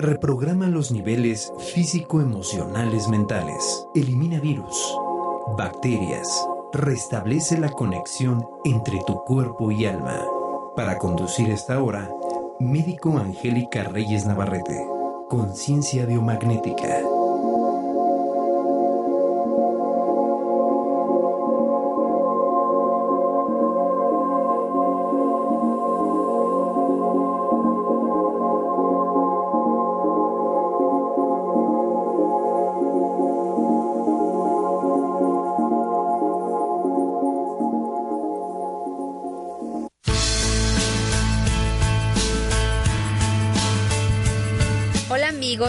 Reprograma los niveles físico-emocionales mentales. Elimina virus, bacterias. Restablece la conexión entre tu cuerpo y alma. Para conducir esta hora, médico Angélica Reyes Navarrete. Conciencia biomagnética.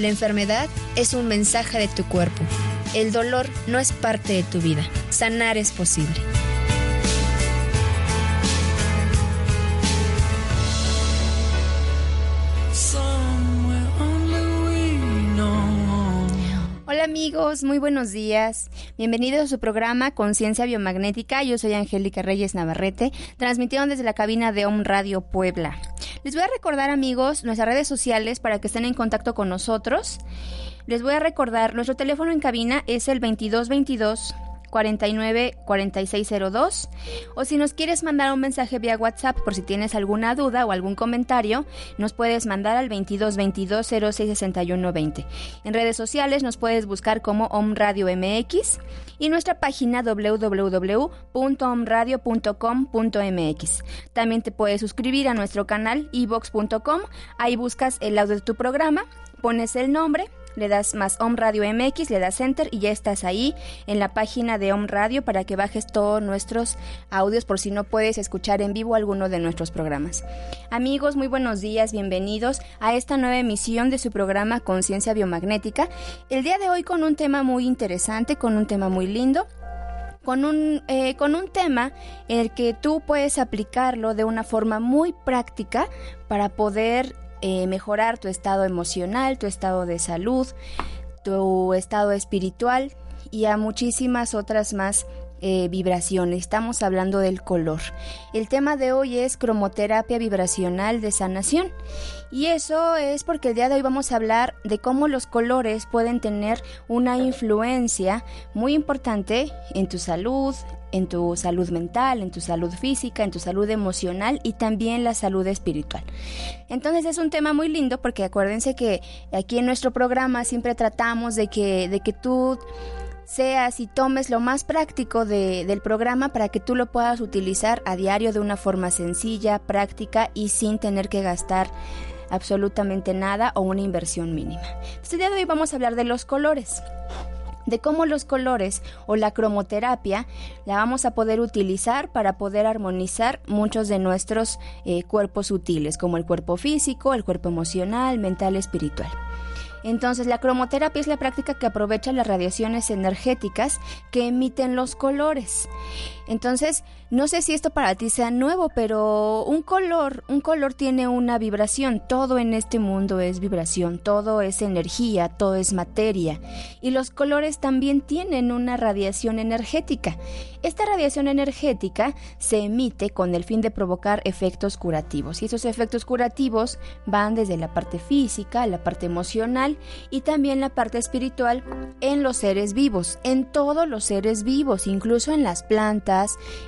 la enfermedad es un mensaje de tu cuerpo. El dolor no es parte de tu vida. Sanar es posible. Hola amigos, muy buenos días. Bienvenidos a su programa Conciencia Biomagnética. Yo soy Angélica Reyes Navarrete, transmitiendo desde la cabina de Om Radio Puebla. Les voy a recordar amigos nuestras redes sociales para que estén en contacto con nosotros. Les voy a recordar, nuestro teléfono en cabina es el 2222 49 4602 o si nos quieres mandar un mensaje vía WhatsApp por si tienes alguna duda o algún comentario, nos puedes mandar al 2222 0661 20. En redes sociales nos puedes buscar como Om Radio MX y nuestra página www.omradio.com.mx. También te puedes suscribir a nuestro canal evox.com, ahí buscas el audio de tu programa, pones el nombre le das más Om Radio MX, le das Enter y ya estás ahí en la página de Om Radio para que bajes todos nuestros audios por si no puedes escuchar en vivo alguno de nuestros programas. Amigos, muy buenos días, bienvenidos a esta nueva emisión de su programa Conciencia Biomagnética. El día de hoy con un tema muy interesante, con un tema muy lindo con un, eh, con un tema en el que tú puedes aplicarlo de una forma muy práctica para poder eh, mejorar tu estado emocional, tu estado de salud, tu estado espiritual y a muchísimas otras más eh, vibraciones. Estamos hablando del color. El tema de hoy es cromoterapia vibracional de sanación. Y eso es porque el día de hoy vamos a hablar de cómo los colores pueden tener una influencia muy importante en tu salud, en tu salud mental, en tu salud física, en tu salud emocional y también la salud espiritual. Entonces es un tema muy lindo porque acuérdense que aquí en nuestro programa siempre tratamos de que, de que tú seas y tomes lo más práctico de, del programa para que tú lo puedas utilizar a diario de una forma sencilla, práctica y sin tener que gastar absolutamente nada o una inversión mínima. Entonces, el día de hoy vamos a hablar de los colores de cómo los colores o la cromoterapia la vamos a poder utilizar para poder armonizar muchos de nuestros eh, cuerpos sutiles, como el cuerpo físico, el cuerpo emocional, mental, espiritual. Entonces, la cromoterapia es la práctica que aprovecha las radiaciones energéticas que emiten los colores. Entonces, no sé si esto para ti sea nuevo, pero un color, un color tiene una vibración. Todo en este mundo es vibración, todo es energía, todo es materia. Y los colores también tienen una radiación energética. Esta radiación energética se emite con el fin de provocar efectos curativos. Y esos efectos curativos van desde la parte física, la parte emocional y también la parte espiritual en los seres vivos, en todos los seres vivos, incluso en las plantas,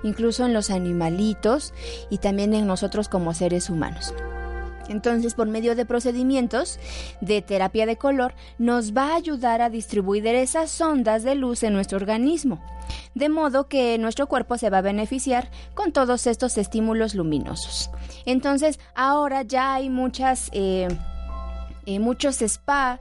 incluso en los animalitos y también en nosotros como seres humanos. Entonces, por medio de procedimientos de terapia de color, nos va a ayudar a distribuir esas ondas de luz en nuestro organismo, de modo que nuestro cuerpo se va a beneficiar con todos estos estímulos luminosos. Entonces, ahora ya hay muchas, eh, eh, muchos spa,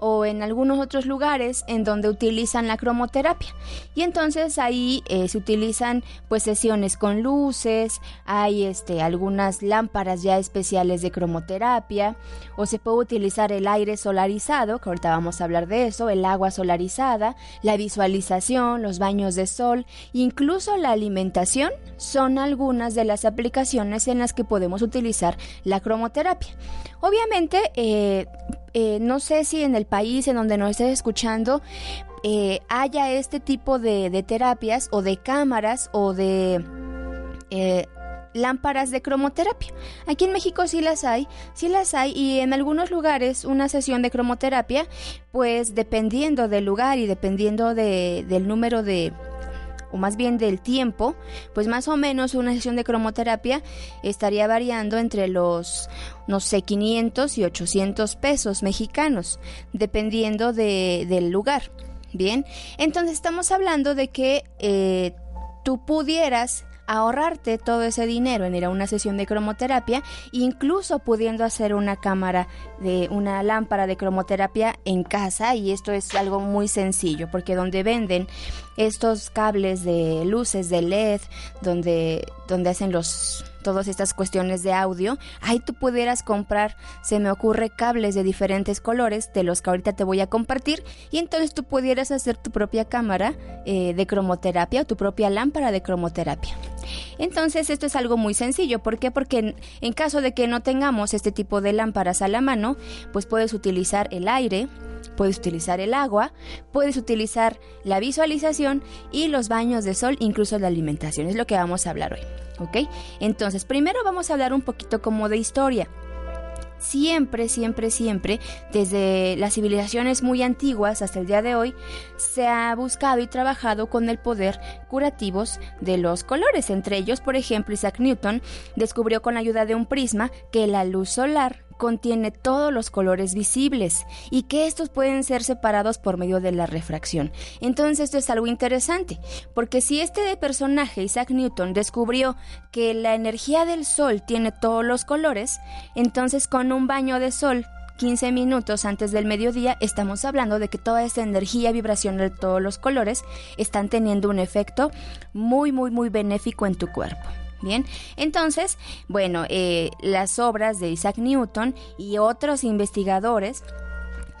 o en algunos otros lugares en donde utilizan la cromoterapia. Y entonces ahí eh, se utilizan pues sesiones con luces, hay este, algunas lámparas ya especiales de cromoterapia, o se puede utilizar el aire solarizado, que ahorita vamos a hablar de eso, el agua solarizada, la visualización, los baños de sol, incluso la alimentación son algunas de las aplicaciones en las que podemos utilizar la cromoterapia. Obviamente, eh, eh, no sé si en el país en donde nos estés escuchando eh, haya este tipo de, terapias o de cámaras o de lámparas de cromoterapia. Aquí en México sí las hay, sí las hay y en algunos lugares una sesión de cromoterapia, pues dependiendo del lugar y dependiendo del número de, o más bien del tiempo, pues más o menos una sesión de cromoterapia estaría variando entre los, no sé, 500 y 800 pesos mexicanos, dependiendo del lugar. Bien, entonces estamos hablando de que eh, tú pudieras ahorrarte todo ese dinero en ir a una sesión de cromoterapia, incluso pudiendo hacer una cámara de una lámpara de cromoterapia en casa y esto es algo muy sencillo porque donde venden estos cables de luces de LED, donde donde hacen los todas estas cuestiones de audio, ahí tú pudieras comprar, se me ocurre, cables de diferentes colores, de los que ahorita te voy a compartir, y entonces tú pudieras hacer tu propia cámara eh, de cromoterapia o tu propia lámpara de cromoterapia. Entonces esto es algo muy sencillo, ¿por qué? Porque en caso de que no tengamos este tipo de lámparas a la mano, pues puedes utilizar el aire, puedes utilizar el agua, puedes utilizar la visualización y los baños de sol, incluso la alimentación. Es lo que vamos a hablar hoy. ¿Ok? Entonces, primero vamos a hablar un poquito como de historia siempre, siempre, siempre, desde las civilizaciones muy antiguas hasta el día de hoy, se ha buscado y trabajado con el poder curativos de los colores. Entre ellos, por ejemplo, Isaac Newton descubrió con la ayuda de un prisma que la luz solar contiene todos los colores visibles y que estos pueden ser separados por medio de la refracción. Entonces esto es algo interesante, porque si este personaje, Isaac Newton, descubrió que la energía del sol tiene todos los colores, entonces con un baño de sol 15 minutos antes del mediodía, estamos hablando de que toda esa energía vibración de todos los colores están teniendo un efecto muy, muy, muy benéfico en tu cuerpo. Bien, entonces, bueno, eh, las obras de Isaac Newton y otros investigadores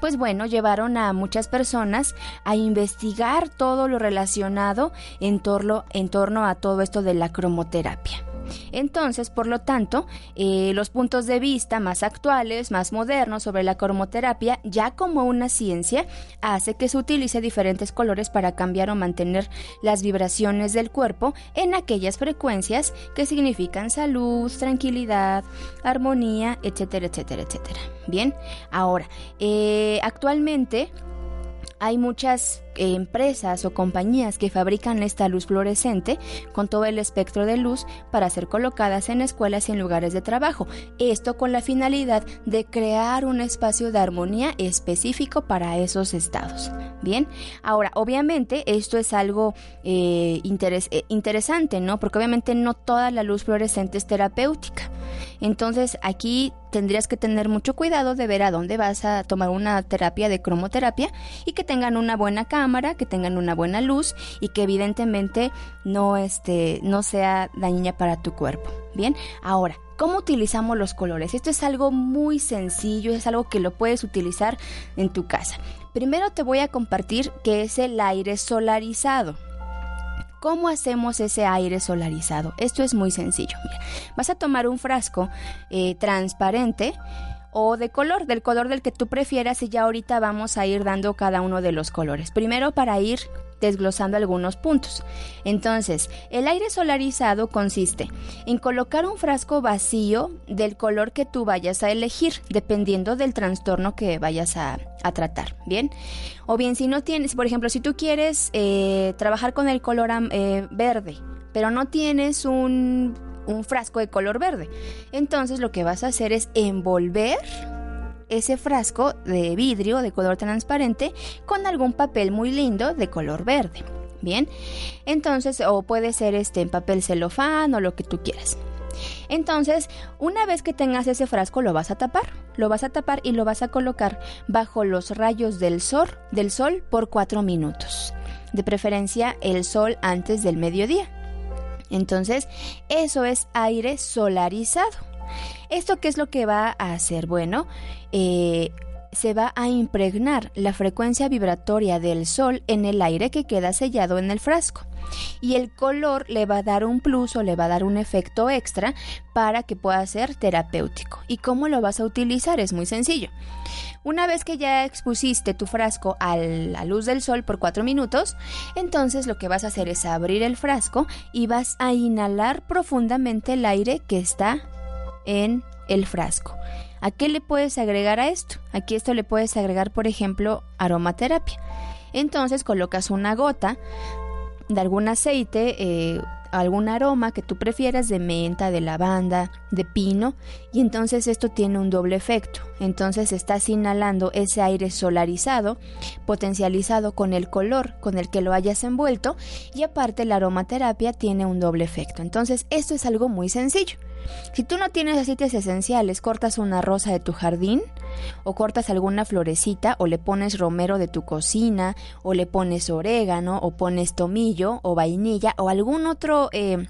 pues bueno, llevaron a muchas personas a investigar todo lo relacionado en torno, en torno a todo esto de la cromoterapia. Entonces, por lo tanto, eh, los puntos de vista más actuales, más modernos sobre la cromoterapia, ya como una ciencia, hace que se utilice diferentes colores para cambiar o mantener las vibraciones del cuerpo en aquellas frecuencias que significan salud, tranquilidad, armonía, etcétera, etcétera, etcétera. Bien, ahora, eh, actualmente hay muchas eh, empresas o compañías que fabrican esta luz fluorescente con todo el espectro de luz para ser colocadas en escuelas y en lugares de trabajo. Esto con la finalidad de crear un espacio de armonía específico para esos estados. Bien, ahora obviamente esto es algo eh, eh, interesante, ¿no? Porque obviamente no toda la luz fluorescente es terapéutica. Entonces aquí tendrías que tener mucho cuidado de ver a dónde vas a tomar una terapia de cromoterapia y que tengan una buena cámara, que tengan una buena luz y que evidentemente no, este, no sea dañina para tu cuerpo. Bien, ahora, ¿Cómo utilizamos los colores? Esto es algo muy sencillo, es algo que lo puedes utilizar en tu casa. Primero te voy a compartir qué es el aire solarizado. ¿Cómo hacemos ese aire solarizado? Esto es muy sencillo. Mira, vas a tomar un frasco eh, transparente o de color, del color del que tú prefieras y ya ahorita vamos a ir dando cada uno de los colores. Primero para ir desglosando algunos puntos. Entonces, el aire solarizado consiste en colocar un frasco vacío del color que tú vayas a elegir, dependiendo del trastorno que vayas a, tratar, ¿bien? O bien si no tienes, por ejemplo, si tú quieres eh, trabajar con el color eh, verde, pero no tienes un un frasco de color verde. Entonces lo que vas a hacer es envolver ese frasco de vidrio de color transparente con algún papel muy lindo de color verde. Bien, entonces, o puede ser este en papel celofán o lo que tú quieras. Entonces, una vez que tengas ese frasco, lo vas a tapar, lo vas a tapar y lo vas a colocar bajo los rayos del sol, del sol por cuatro minutos. De preferencia, el sol antes del mediodía. Entonces, eso es aire solarizado. ¿Esto qué es lo que va a hacer? Bueno, eh, se va a impregnar la frecuencia vibratoria del sol en el aire que queda sellado en el frasco. Y el color le va a dar un plus o le va a dar un efecto extra para que pueda ser terapéutico. ¿Y cómo lo vas a utilizar? Es muy sencillo. Una vez que ya expusiste tu frasco a la luz del sol por 4 minutos, entonces lo que vas a hacer es abrir el frasco y vas a inhalar profundamente el aire que está en el frasco. ¿A qué le puedes agregar a esto? Aquí esto le puedes agregar, por ejemplo, aromaterapia. Entonces colocas una gota de algún aceite, eh, algún aroma que tú prefieras de menta, de lavanda, de pino, y entonces esto tiene un doble efecto. Entonces estás inhalando ese aire solarizado, potencializado con el color con el que lo hayas envuelto, y aparte la aromaterapia tiene un doble efecto. Entonces esto es algo muy sencillo. Si tú no tienes aceites esenciales, cortas una rosa de tu jardín, o cortas alguna florecita, o le pones romero de tu cocina, o le pones orégano, o pones tomillo, o vainilla, o algún otro... Eh,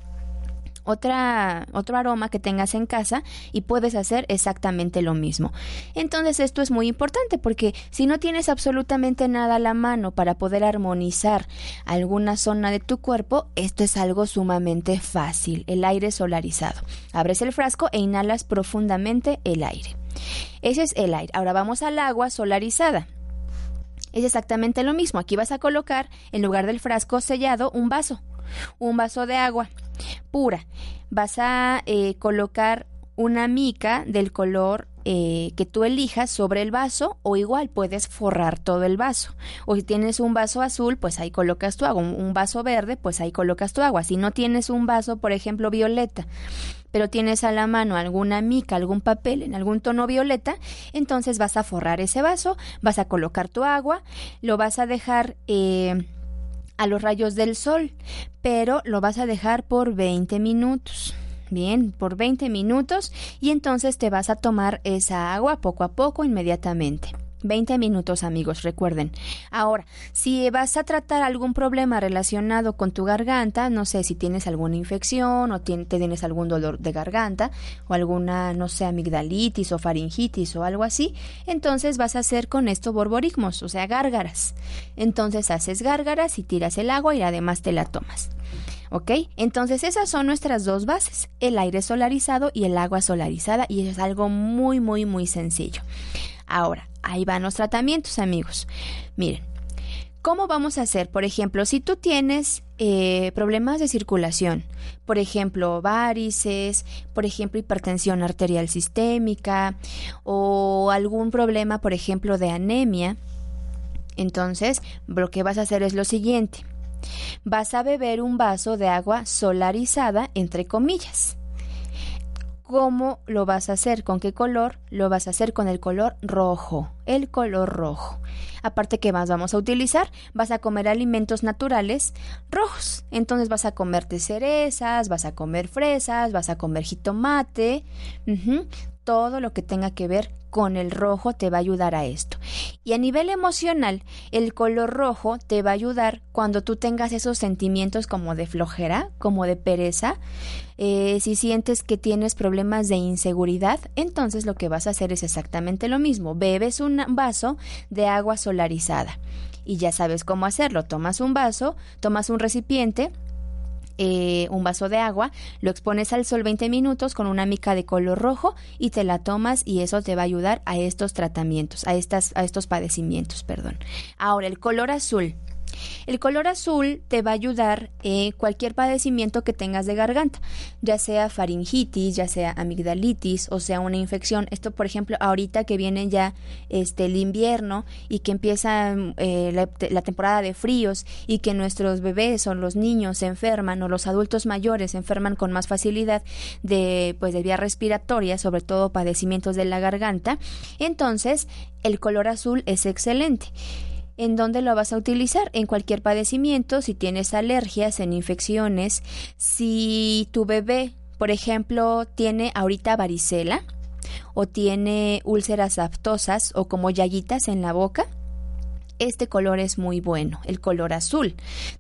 otra, otro aroma que tengas en casa y puedes hacer exactamente lo mismo. Entonces esto es muy importante porque si no tienes absolutamente nada a la mano para poder armonizar alguna zona de tu cuerpo, esto es algo sumamente fácil, el aire solarizado. Abres el frasco e inhalas profundamente el aire. Ese es el aire. Ahora vamos al agua solarizada. Es exactamente lo mismo. Aquí vas a colocar, en lugar del frasco sellado, un vaso. Un vaso de agua pura. Vas a eh, colocar una mica del color eh, que tú elijas sobre el vaso o igual puedes forrar todo el vaso. O si tienes un vaso azul, pues ahí colocas tu agua. Un vaso verde, pues ahí colocas tu agua. Si no tienes un vaso, por ejemplo, violeta, pero tienes a la mano alguna mica, algún papel en algún tono violeta, entonces vas a forrar ese vaso, vas a colocar tu agua, lo vas a dejar... Eh, a los rayos del sol, pero lo vas a dejar por 20 minutos. Bien, por 20 minutos y entonces te vas a tomar esa agua poco a poco inmediatamente. 20 minutos amigos, recuerden. Ahora, si vas a tratar algún problema relacionado con tu garganta, no sé si tienes alguna infección o te tienes algún dolor de garganta o alguna, no sé, amigdalitis o faringitis o algo así, entonces vas a hacer con esto borborigmos, o sea, gárgaras. Entonces haces gárgaras y tiras el agua y además te la tomas. ¿Ok? Entonces esas son nuestras dos bases, el aire solarizado y el agua solarizada y es algo muy, muy, muy sencillo. Ahora, ahí van los tratamientos, amigos. Miren, ¿cómo vamos a hacer? Por ejemplo, si tú tienes eh, problemas de circulación, por ejemplo, varices, por ejemplo, hipertensión arterial sistémica o algún problema, por ejemplo, de anemia, entonces lo que vas a hacer es lo siguiente. Vas a beber un vaso de agua solarizada, entre comillas. ¿Cómo lo vas a hacer? ¿Con qué color? Lo vas a hacer con el color rojo, el color rojo. Aparte, ¿qué más vamos a utilizar? Vas a comer alimentos naturales rojos. Entonces vas a comerte cerezas, vas a comer fresas, vas a comer jitomate. Todo lo que tenga que ver con el rojo te va a ayudar a esto. Y a nivel emocional, el color rojo te va a ayudar cuando tú tengas esos sentimientos como de flojera, como de pereza. Eh, si sientes que tienes problemas de inseguridad, entonces lo que vas a hacer es exactamente lo mismo. Bebes un vaso de agua solarizada. Y ya sabes cómo hacerlo. Tomas un vaso, tomas un recipiente, eh, un vaso de agua, lo expones al sol 20 minutos con una mica de color rojo y te la tomas y eso te va a ayudar a estos tratamientos, a, estas, a estos padecimientos, perdón. Ahora, el color azul. El color azul te va a ayudar en cualquier padecimiento que tengas de garganta, ya sea faringitis, ya sea amigdalitis o sea una infección. Esto, por ejemplo, ahorita que viene ya este el invierno y que empieza eh, la, la temporada de fríos y que nuestros bebés o los niños se enferman o los adultos mayores se enferman con más facilidad de pues de vías respiratorias, sobre todo padecimientos de la garganta, entonces el color azul es excelente. ¿En dónde lo vas a utilizar? En cualquier padecimiento, si tienes alergias, en infecciones, si tu bebé, por ejemplo, tiene ahorita varicela o tiene úlceras aftosas o como llaguitas en la boca, este color es muy bueno, el color azul.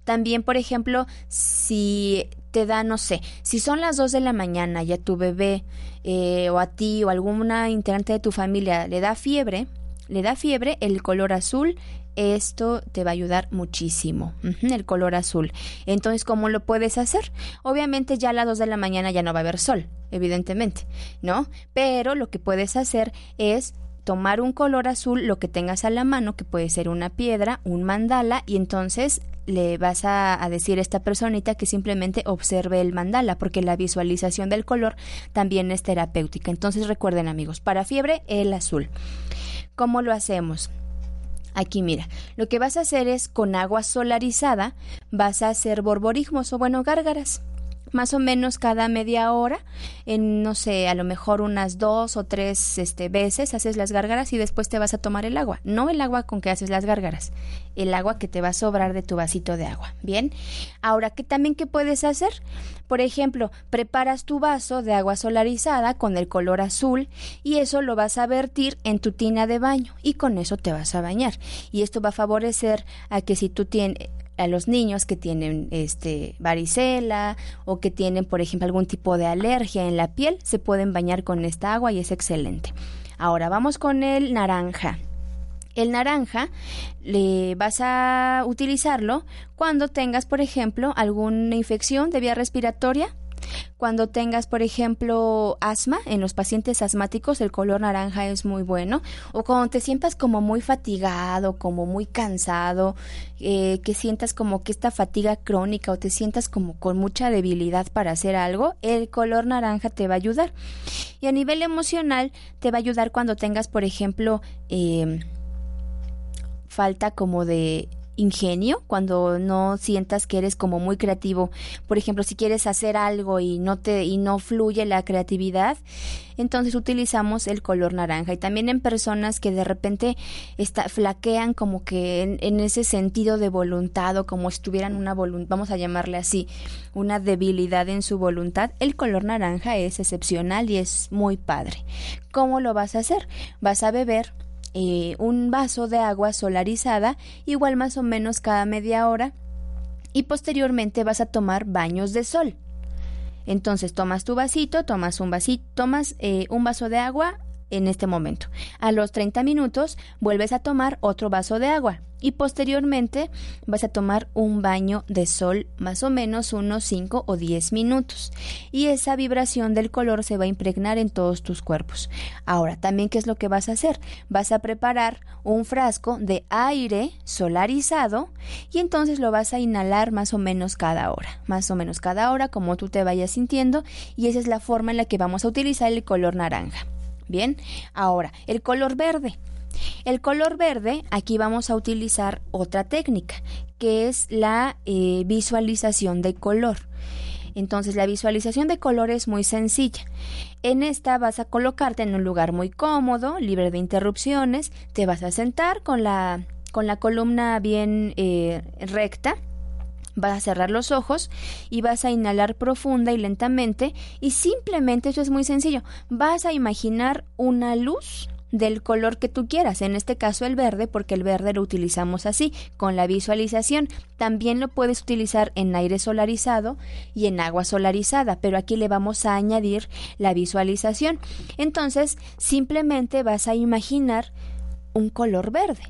También, por ejemplo, si te da, no sé, si son las 2 de la mañana y a tu bebé eh, o a ti o alguna integrante de tu familia le da fiebre, le da fiebre, el color azul, esto te va a ayudar muchísimo, el color azul. Entonces, ¿cómo lo puedes hacer? Obviamente ya a las 2 de la mañana ya no va a haber sol, evidentemente, ¿no? Pero lo que puedes hacer es tomar un color azul, lo que tengas a la mano, que puede ser una piedra, un mandala, y entonces le vas a, a decir a esta personita que simplemente observe el mandala, porque la visualización del color también es terapéutica. Entonces recuerden amigos, para fiebre el azul. ¿Cómo lo hacemos? Aquí mira, lo que vas a hacer es con agua solarizada, vas a hacer borborismos o bueno, gárgaras. Más o menos cada media hora, en no sé, a lo mejor unas dos o tres este, veces haces las gárgaras y después te vas a tomar el agua. No el agua con que haces las gárgaras, el agua que te va a sobrar de tu vasito de agua. Bien, ahora, ¿qué también qué puedes hacer? Por ejemplo, preparas tu vaso de agua solarizada con el color azul y eso lo vas a vertir en tu tina de baño y con eso te vas a bañar. Y esto va a favorecer a que si tú tienes a los niños que tienen este varicela o que tienen por ejemplo algún tipo de alergia en la piel se pueden bañar con esta agua y es excelente. Ahora vamos con el naranja. El naranja le vas a utilizarlo cuando tengas, por ejemplo, alguna infección de vía respiratoria, cuando tengas, por ejemplo, asma, en los pacientes asmáticos el color naranja es muy bueno. O cuando te sientas como muy fatigado, como muy cansado, eh, que sientas como que esta fatiga crónica o te sientas como con mucha debilidad para hacer algo, el color naranja te va a ayudar. Y a nivel emocional te va a ayudar cuando tengas, por ejemplo, eh, falta como de ingenio, cuando no sientas que eres como muy creativo. Por ejemplo, si quieres hacer algo y no te y no fluye la creatividad, entonces utilizamos el color naranja y también en personas que de repente está, flaquean como que en, ese sentido de voluntad o como si tuvieran una voluntad, vamos a llamarle así, una debilidad en su voluntad, el color naranja es excepcional y es muy padre. ¿Cómo lo vas a hacer? Vas a beber eh, un vaso de agua solarizada, igual más o menos cada media hora, y posteriormente vas a tomar baños de sol. Entonces tomas tu vasito, tomas un vasito, tomas eh, un vaso de agua en este momento. A los 30 minutos vuelves a tomar otro vaso de agua y posteriormente vas a tomar un baño de sol más o menos unos 5 o 10 minutos y esa vibración del color se va a impregnar en todos tus cuerpos. Ahora, también qué es lo que vas a hacer? Vas a preparar un frasco de aire solarizado y entonces lo vas a inhalar más o menos cada hora, más o menos cada hora como tú te vayas sintiendo y esa es la forma en la que vamos a utilizar el color naranja. Bien, ahora, el color verde. El color verde, aquí vamos a utilizar otra técnica, que es la eh, visualización de color. Entonces, la visualización de color es muy sencilla. En esta vas a colocarte en un lugar muy cómodo, libre de interrupciones, te vas a sentar con la, con la columna bien eh, recta Vas a cerrar los ojos y vas a inhalar profunda y lentamente y simplemente, eso es muy sencillo, vas a imaginar una luz del color que tú quieras, en este caso el verde, porque el verde lo utilizamos así, con la visualización. También lo puedes utilizar en aire solarizado y en agua solarizada, pero aquí le vamos a añadir la visualización. Entonces, simplemente vas a imaginar un color verde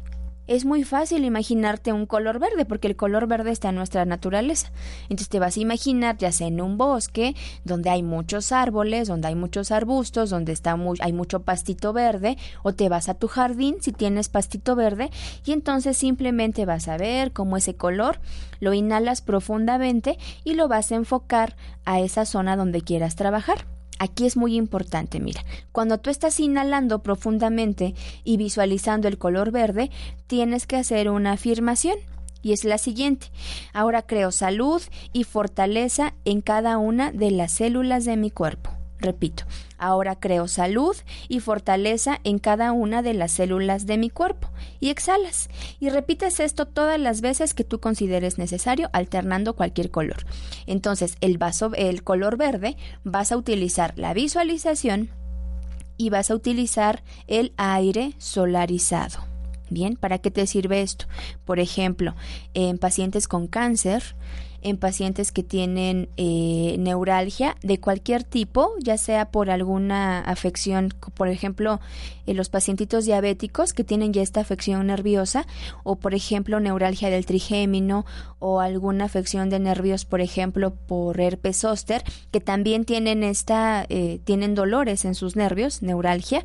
es muy fácil imaginarte un color verde porque el color verde está en nuestra naturaleza. Entonces te vas a imaginar ya sea en un bosque donde hay muchos árboles, donde hay muchos arbustos, donde está hay mucho pastito verde o te vas a tu jardín si tienes pastito verde y entonces simplemente vas a ver cómo ese color lo inhalas profundamente y lo vas a enfocar a esa zona donde quieras trabajar. Aquí es muy importante, mira, cuando tú estás inhalando profundamente y visualizando el color verde, tienes que hacer una afirmación. Y es la siguiente. Ahora creo salud y fortaleza en cada una de las células de mi cuerpo. Repito, ahora creo salud y fortaleza en cada una de las células de mi cuerpo. Y exhalas. Y repites esto todas las veces que tú consideres necesario, alternando cualquier color. Entonces, el vaso, el color verde, vas a utilizar la visualización y vas a utilizar el aire solarizado. Bien, ¿para qué te sirve esto? Por ejemplo, en pacientes con cáncer, en pacientes que tienen eh, neuralgia de cualquier tipo, ya sea por alguna afección, por ejemplo, los pacientitos diabéticos que tienen ya esta afección nerviosa, o por ejemplo, neuralgia del trigémino, o alguna afección de nervios, por ejemplo, por herpes zóster, que también tienen esta, eh, tienen dolores en sus nervios, neuralgia.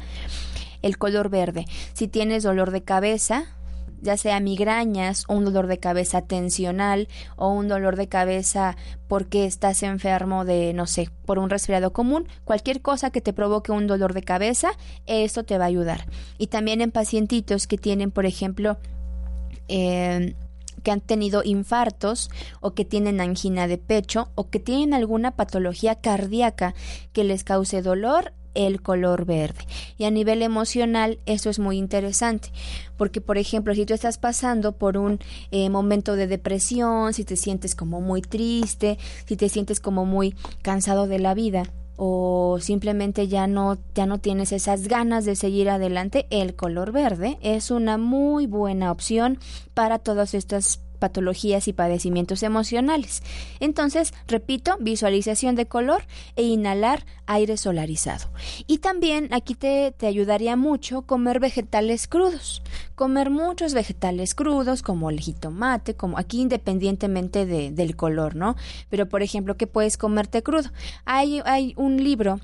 El color verde. Si tienes dolor de cabeza, ya sea migrañas un dolor de cabeza tensional o un dolor de cabeza porque estás enfermo de, no sé, por un resfriado común, cualquier cosa que te provoque un dolor de cabeza, esto te va a ayudar. Y también en pacientitos que tienen, por ejemplo, eh, que han tenido infartos o que tienen angina de pecho o que tienen alguna patología cardíaca que les cause dolor el color verde. Y a nivel emocional eso es muy interesante, porque por ejemplo, si tú estás pasando por un eh, momento de depresión, si te sientes como muy triste, si te sientes como muy cansado de la vida, o simplemente ya no ya no tienes esas ganas de seguir adelante, el color verde es una muy buena opción para todas estas patologías y padecimientos emocionales. Entonces, repito, visualización de color e inhalar aire solarizado. Y también aquí te, te ayudaría mucho comer vegetales crudos. Comer muchos vegetales crudos como el jitomate, como aquí independientemente de, del color, ¿no? Pero, por ejemplo, ¿qué puedes comerte crudo? Hay, hay un libro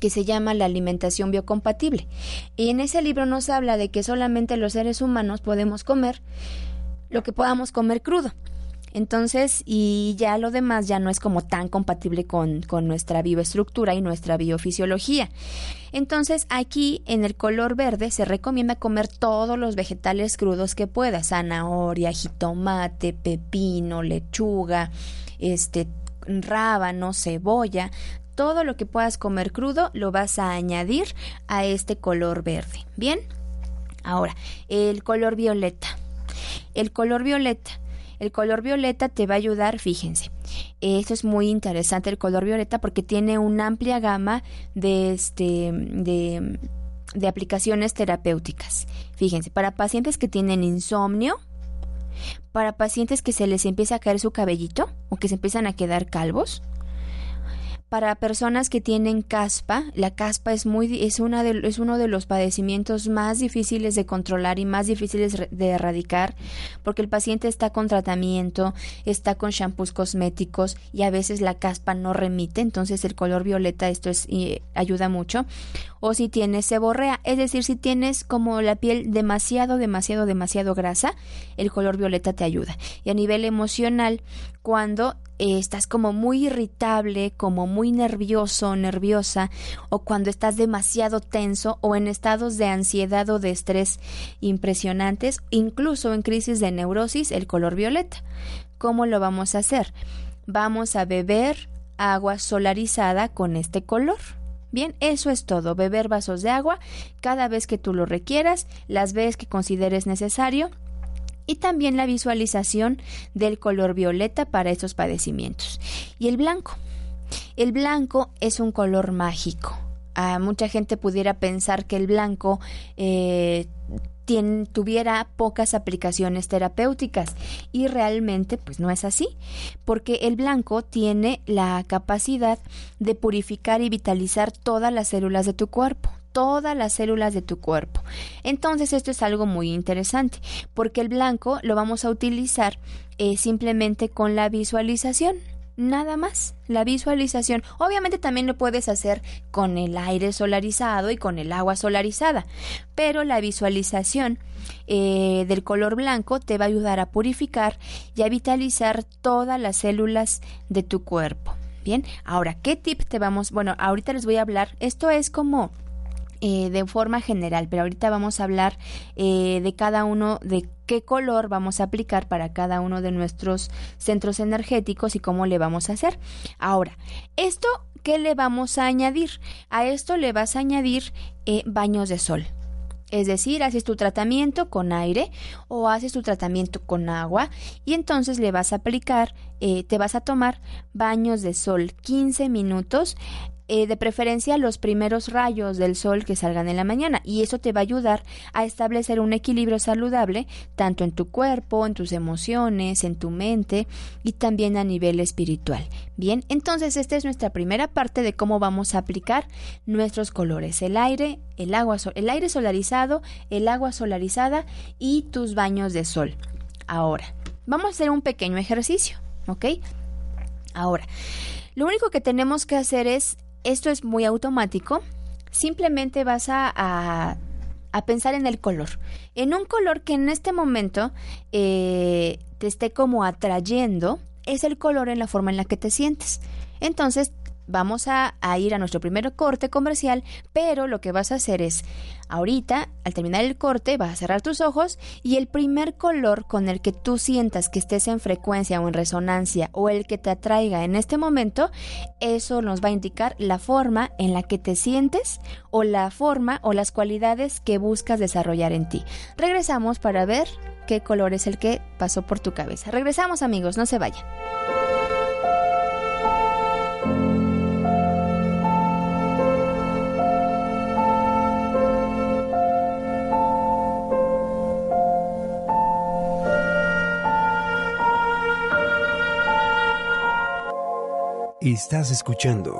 que se llama La alimentación biocompatible. Y en ese libro nos habla de que solamente los seres humanos podemos comer lo que podamos comer crudo. Entonces, y ya lo demás ya no es como tan compatible con, con, nuestra bioestructura y nuestra biofisiología. Entonces, aquí en el color verde se recomienda comer todos los vegetales crudos que puedas, zanahoria, jitomate, pepino, lechuga, este rábano, cebolla, todo lo que puedas comer crudo lo vas a añadir a este color verde. Bien. Ahora, el color violeta. El color violeta. El color violeta te va a ayudar, fíjense. Esto es muy interesante el color violeta porque tiene una amplia gama de este de, de aplicaciones terapéuticas. Fíjense, para pacientes que tienen insomnio, para pacientes que se les empieza a caer su cabellito o que se empiezan a quedar calvos, para personas que tienen caspa, la caspa es muy es una de, es uno de los padecimientos más difíciles de controlar y más difíciles de erradicar porque el paciente está con tratamiento, está con shampoos cosméticos y a veces la caspa no remite, entonces el color violeta esto es y ayuda mucho. O si tienes seborrea, es decir, si tienes como la piel demasiado demasiado demasiado grasa, el color violeta te ayuda. Y a nivel emocional, cuando eh, estás como muy irritable, como muy nervioso, nerviosa, o cuando estás demasiado tenso o en estados de ansiedad o de estrés impresionantes, incluso en crisis de neurosis, el color violeta. ¿Cómo lo vamos a hacer? Vamos a beber agua solarizada con este color. Bien, eso es todo. Beber vasos de agua cada vez que tú lo requieras, las veces que consideres necesario y también la visualización del color violeta para estos padecimientos. Y el blanco. El blanco es un color mágico. A mucha gente pudiera pensar que el blanco eh, tuviera pocas aplicaciones terapéuticas y realmente pues no es así porque el blanco tiene la capacidad de purificar y vitalizar todas las células de tu cuerpo todas las células de tu cuerpo. Entonces esto es algo muy interesante porque el blanco lo vamos a utilizar eh, simplemente con la visualización. Nada más, la visualización. Obviamente también lo puedes hacer con el aire solarizado y con el agua solarizada, pero la visualización eh, del color blanco te va a ayudar a purificar y a vitalizar todas las células de tu cuerpo. Bien, ahora, ¿qué tip te vamos? Bueno, ahorita les voy a hablar. Esto es como eh, de forma general, pero ahorita vamos a hablar eh, de cada uno, de qué color vamos a aplicar para cada uno de nuestros centros energéticos y cómo le vamos a hacer. Ahora, esto, ¿qué le vamos a añadir? A esto le vas a añadir eh, baños de sol. Es decir, haces tu tratamiento con aire o haces tu tratamiento con agua y entonces le vas a aplicar, te vas a tomar baños de sol 15 minutos eh, de preferencia los primeros rayos del sol que salgan en la mañana y eso te va a ayudar a establecer un equilibrio saludable tanto en tu cuerpo, en tus emociones, en tu mente y también a nivel espiritual. Bien, entonces esta es nuestra primera parte de cómo vamos a aplicar nuestros colores, el aire, el agua, el aire solarizado, el agua solarizada y tus baños de sol. Ahora, vamos a hacer un pequeño ejercicio, ¿ok? Ahora, lo único que tenemos que hacer es esto es muy automático. Simplemente vas a, a, pensar en el color. En un color que en este momento eh, te esté como atrayendo, es el color en la forma en la que te sientes. Entonces vamos a, ir a nuestro primer corte comercial, pero lo que vas a hacer es, ahorita, al terminar el corte, vas a cerrar tus ojos y el primer color con el que tú sientas que estés en frecuencia o en resonancia o el que te atraiga en este momento, eso nos va a indicar la forma en la que te sientes o la forma o las cualidades que buscas desarrollar en ti. Regresamos para ver qué color es el que pasó por tu cabeza. Regresamos amigos, no se vayan. Estás escuchando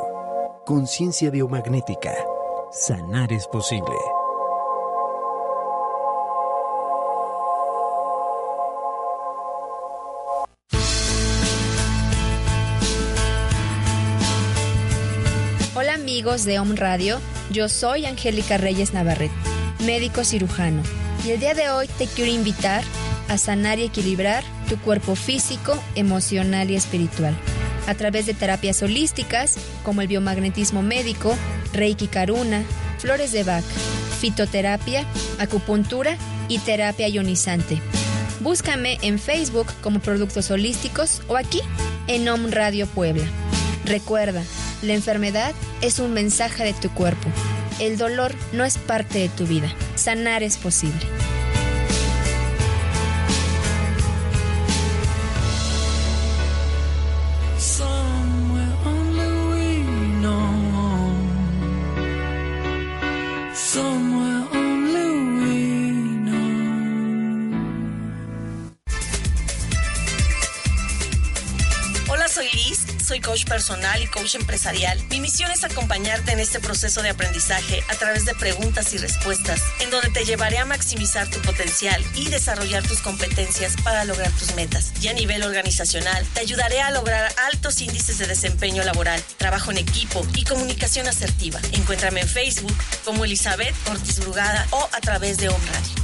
Conciencia Biomagnética. Sanar es posible. Hola amigos de Om Radio, yo soy Angélica Reyes Navarrete, médico cirujano, y el día de hoy te quiero invitar a sanar y equilibrar tu cuerpo físico, emocional y espiritual a través de terapias holísticas como el biomagnetismo médico, Reiki Karuna, flores de Bach, fitoterapia, acupuntura y terapia ionizante. Búscame en Facebook como Productos Holísticos o aquí en Om Radio Puebla. Recuerda, la enfermedad es un mensaje de tu cuerpo. El dolor no es parte de tu vida. Sanar es posible. Coach personal y coach empresarial. Mi misión es acompañarte en este proceso de aprendizaje a través de preguntas y respuestas, en donde te llevaré a maximizar tu potencial y desarrollar tus competencias para lograr tus metas. Y a nivel organizacional, te ayudaré a lograr altos índices de desempeño laboral, trabajo en equipo y comunicación asertiva. Encuéntrame en Facebook como Elizabeth Ortiz Brugada o a través de Home Radio.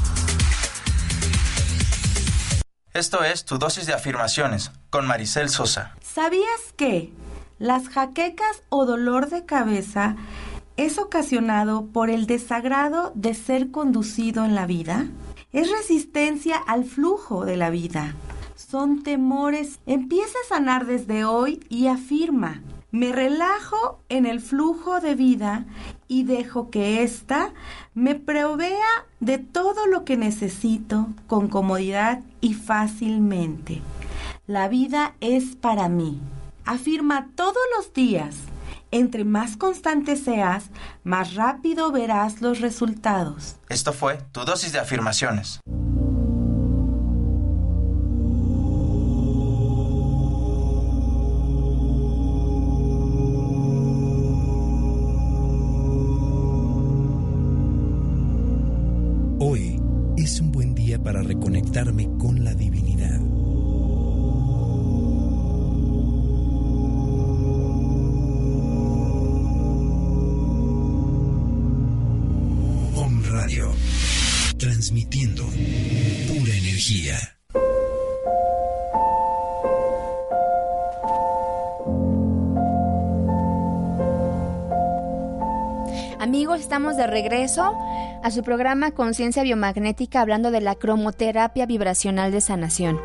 Esto es Tu dosis de afirmaciones con Maricel Sosa. ¿Sabías que las jaquecas o dolor de cabeza es ocasionado por el desagrado de ser conducido en la vida? Es resistencia al flujo de la vida. Son temores. Empieza a sanar desde hoy y afirma. Me relajo en el flujo de vida y dejo que ésta me provea de todo lo que necesito con comodidad y fácilmente. La vida es para mí. Afirma todos los días. Entre más constante seas, más rápido verás los resultados. Esto fue tu dosis de afirmaciones. Hoy es un buen día para reconectarme estamos de regreso a su programa Conciencia Biomagnética hablando de la cromoterapia vibracional de sanación.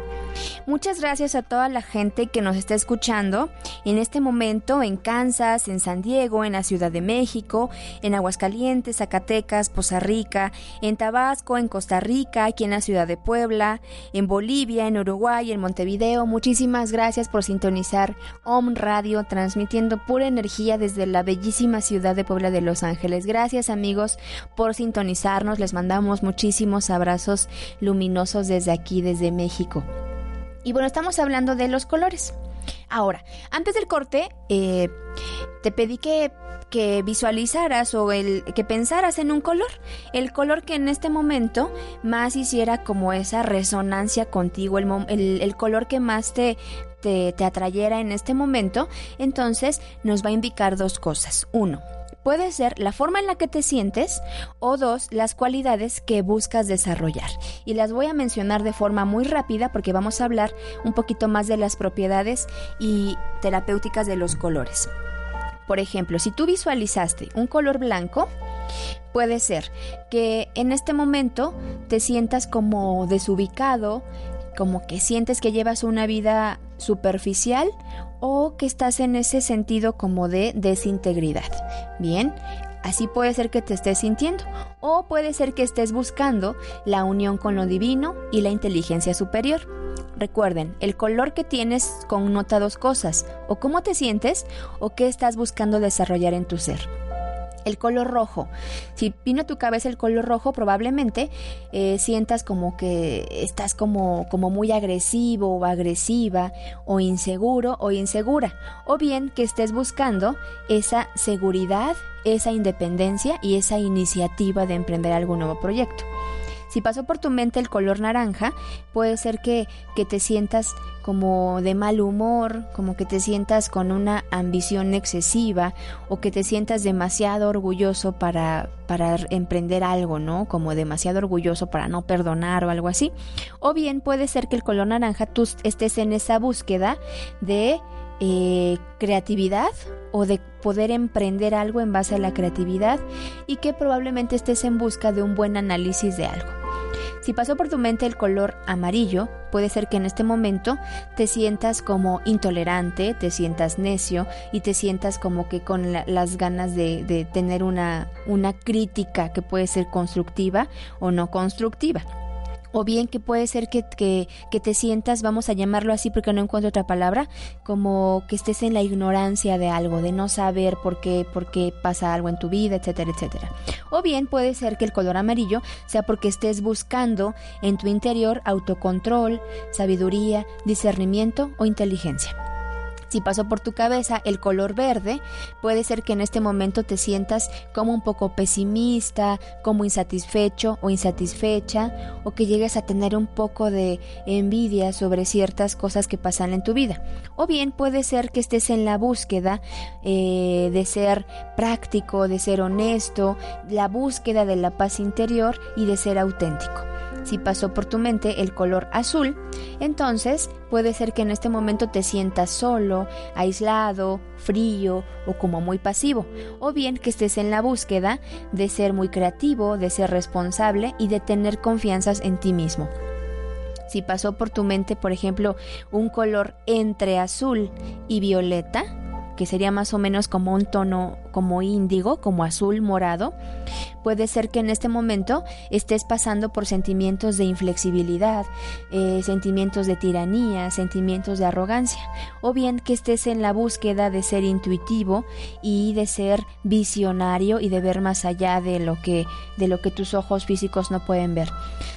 Muchas gracias a toda la gente que nos está escuchando en este momento en Kansas, en San Diego, en la Ciudad de México, en Aguascalientes, Zacatecas, Poza Rica, en Tabasco, en Costa Rica, aquí en la Ciudad de Puebla, en Bolivia, en Uruguay, en Montevideo. Muchísimas gracias por sintonizar Om Radio, transmitiendo pura energía desde la bellísima ciudad de Puebla de Los Ángeles. Gracias amigos por sintonizarnos. Les mandamos muchísimos abrazos luminosos desde aquí, desde México. Y bueno, estamos hablando de los colores. Ahora, antes del corte, eh, te pedí que, que visualizaras o el, que pensaras en un color. El color que en este momento más hiciera como esa resonancia contigo, el, el- color que más te, te atrayera en este momento. Entonces nos va a indicar dos cosas. Uno, puede ser la forma en la que te sientes o dos, las cualidades que buscas desarrollar. Y las voy a mencionar de forma muy rápida porque vamos a hablar un poquito más de las propiedades y terapéuticas de los colores. Por ejemplo, si tú visualizaste un color blanco, puede ser que en este momento te sientas como desubicado, como que sientes que llevas una vida superficial o que estás en ese sentido como de desintegridad. Bien, así puede ser que te estés sintiendo o puede ser que estés buscando la unión con lo divino y la inteligencia superior. Recuerden, el color que tienes connota dos cosas, o cómo te sientes o qué estás buscando desarrollar en tu ser. El color rojo. Si vino a tu cabeza el color rojo, probablemente eh, sientas como que estás como, como muy agresivo o agresiva, o inseguro o insegura. O bien que estés buscando esa seguridad, esa independencia y esa iniciativa de emprender algún nuevo proyecto. Si pasó por tu mente el color naranja, puede ser que, que te sientas como de mal humor, como que te sientas con una ambición excesiva o que te sientas demasiado orgulloso para, para emprender algo, ¿no? Como demasiado orgulloso para no perdonar o algo así. O bien puede ser que el color naranja tú estés en esa búsqueda de eh, creatividad o de poder emprender algo en base a la creatividad y que probablemente estés en busca de un buen análisis de algo. Si pasó por tu mente el color amarillo, puede ser que en este momento te sientas como intolerante, te sientas necio y te sientas como que con la- las ganas de, de tener una, una crítica que puede ser constructiva o no constructiva. O bien que puede ser que, que, que te sientas, vamos a llamarlo así porque no encuentro otra palabra, como que estés en la ignorancia de algo, de no saber por qué, por qué pasa algo en tu vida, etcétera, etcétera. O bien puede ser que el color amarillo sea porque estés buscando en tu interior autocontrol, sabiduría, discernimiento o inteligencia. Si pasó por tu cabeza el color verde, puede ser que en este momento te sientas como un poco pesimista, como insatisfecho o insatisfecha, o que llegues a tener un poco de envidia sobre ciertas cosas que pasan en tu vida. O bien puede ser que estés en la búsqueda eh, de ser práctico, de ser honesto, la búsqueda de la paz interior y de ser auténtico. Si pasó por tu mente el color azul, entonces puede ser que en este momento te sientas solo, aislado, frío o como muy pasivo, o bien que estés en la búsqueda de ser muy creativo, de ser responsable y de tener confianzas en ti mismo. Si pasó por tu mente, por ejemplo, un color entre azul y violeta, que sería más o menos como un tono como índigo, como azul morado, puede ser que en este momento estés pasando por sentimientos de inflexibilidad, eh, sentimientos de tiranía, sentimientos de arrogancia, o bien que estés en la búsqueda de ser intuitivo y de ser visionario y de ver más allá de lo que de lo que tus ojos físicos no pueden ver.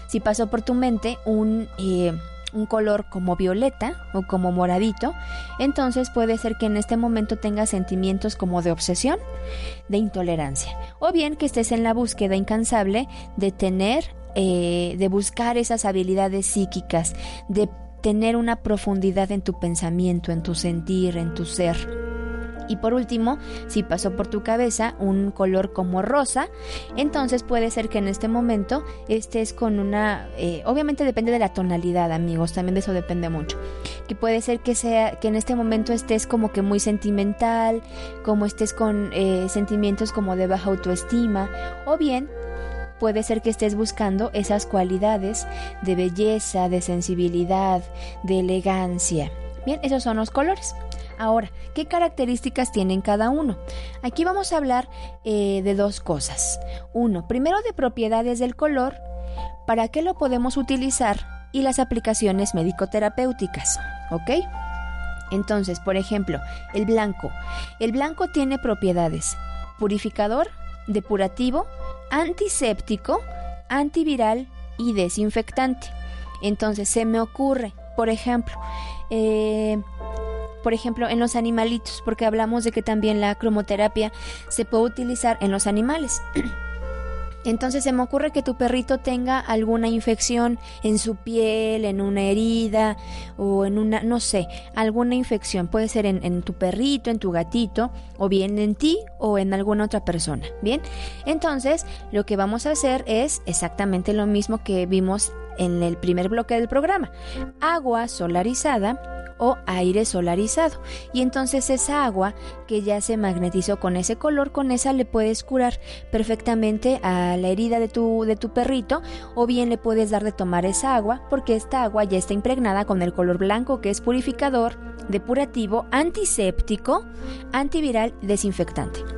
Si pasó por tu mente un eh, un color como violeta o como moradito, entonces puede ser que en este momento tengas sentimientos como de obsesión, de intolerancia, o bien que estés en la búsqueda incansable de tener eh, de buscar esas habilidades psíquicas, de tener una profundidad en tu pensamiento, en tu sentir, en tu ser. Y por último, si pasó por tu cabeza un color como rosa, entonces puede ser que en este momento estés con una, eh, obviamente depende de la tonalidad, amigos, también de eso depende mucho. Que puede ser que sea, que en este momento estés como que muy sentimental, como estés con eh, sentimientos como de baja autoestima, o bien puede ser que estés buscando esas cualidades de belleza, de sensibilidad, de elegancia. Bien, esos son los colores. Ahora, ¿qué características tienen cada uno? Aquí vamos a hablar eh, de dos cosas. Uno, primero de propiedades del color, para qué lo podemos utilizar y las aplicaciones médico-terapéuticas, ¿ok? Entonces, por ejemplo, el blanco. El blanco tiene propiedades purificador, depurativo, antiséptico, antiviral y desinfectante. Entonces, se me ocurre, por ejemplo, eh, por ejemplo, en los animalitos, porque hablamos de que también la cromoterapia se puede utilizar en los animales. Entonces se me ocurre que tu perrito tenga alguna infección en su piel, en una herida o en una, no sé, alguna infección. Puede ser en, en, tu perrito, en tu gatito, o bien en ti o en alguna otra persona. Bien, entonces lo que vamos a hacer es exactamente lo mismo que vimos en el primer bloque del programa. Agua solarizada o aire solarizado. Y entonces esa agua que ya se magnetizó con ese color, con esa le puedes curar perfectamente a la herida de tu, de tu perrito o bien le puedes dar de tomar esa agua porque esta agua ya está impregnada con el color blanco que es purificador, depurativo, antiséptico, antiviral, desinfectante.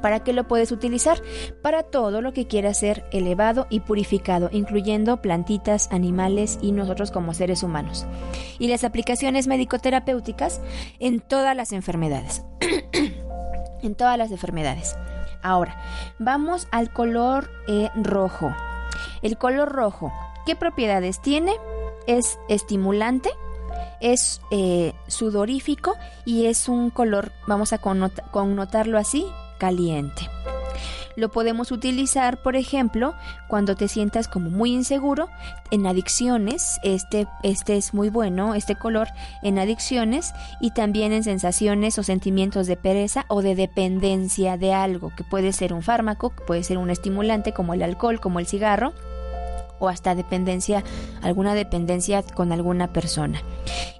¿Para qué lo puedes utilizar? Para todo lo que quiera ser elevado y purificado, incluyendo plantitas, animales y nosotros como seres humanos. Y las aplicaciones médico-terapéuticas en todas las enfermedades. en todas las enfermedades. Ahora, vamos al color eh, rojo. El color rojo, ¿qué propiedades tiene? Es estimulante, es eh, sudorífico y es un color, vamos a connotarlo así, caliente. Lo podemos utilizar, por ejemplo, cuando te sientas como muy inseguro en adicciones. Este, este es muy bueno, este color en adicciones y también en sensaciones o sentimientos de pereza o de dependencia de algo, que puede ser un fármaco, puede ser un estimulante como el alcohol, como el cigarro o hasta dependencia, alguna dependencia con alguna persona.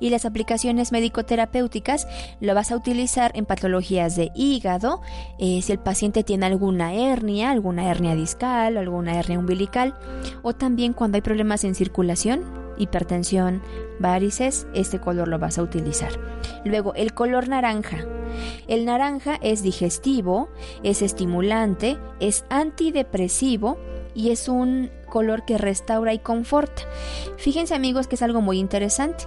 Y las aplicaciones médico-terapéuticas lo vas a utilizar en patologías de hígado, eh, si el paciente tiene alguna hernia, alguna hernia discal o alguna hernia umbilical, o también cuando hay problemas en circulación, hipertensión, varices, este color lo vas a utilizar. Luego, el color naranja. El naranja es digestivo, es estimulante, es antidepresivo y es un color que restaura y conforta. Fíjense amigos que es algo muy interesante,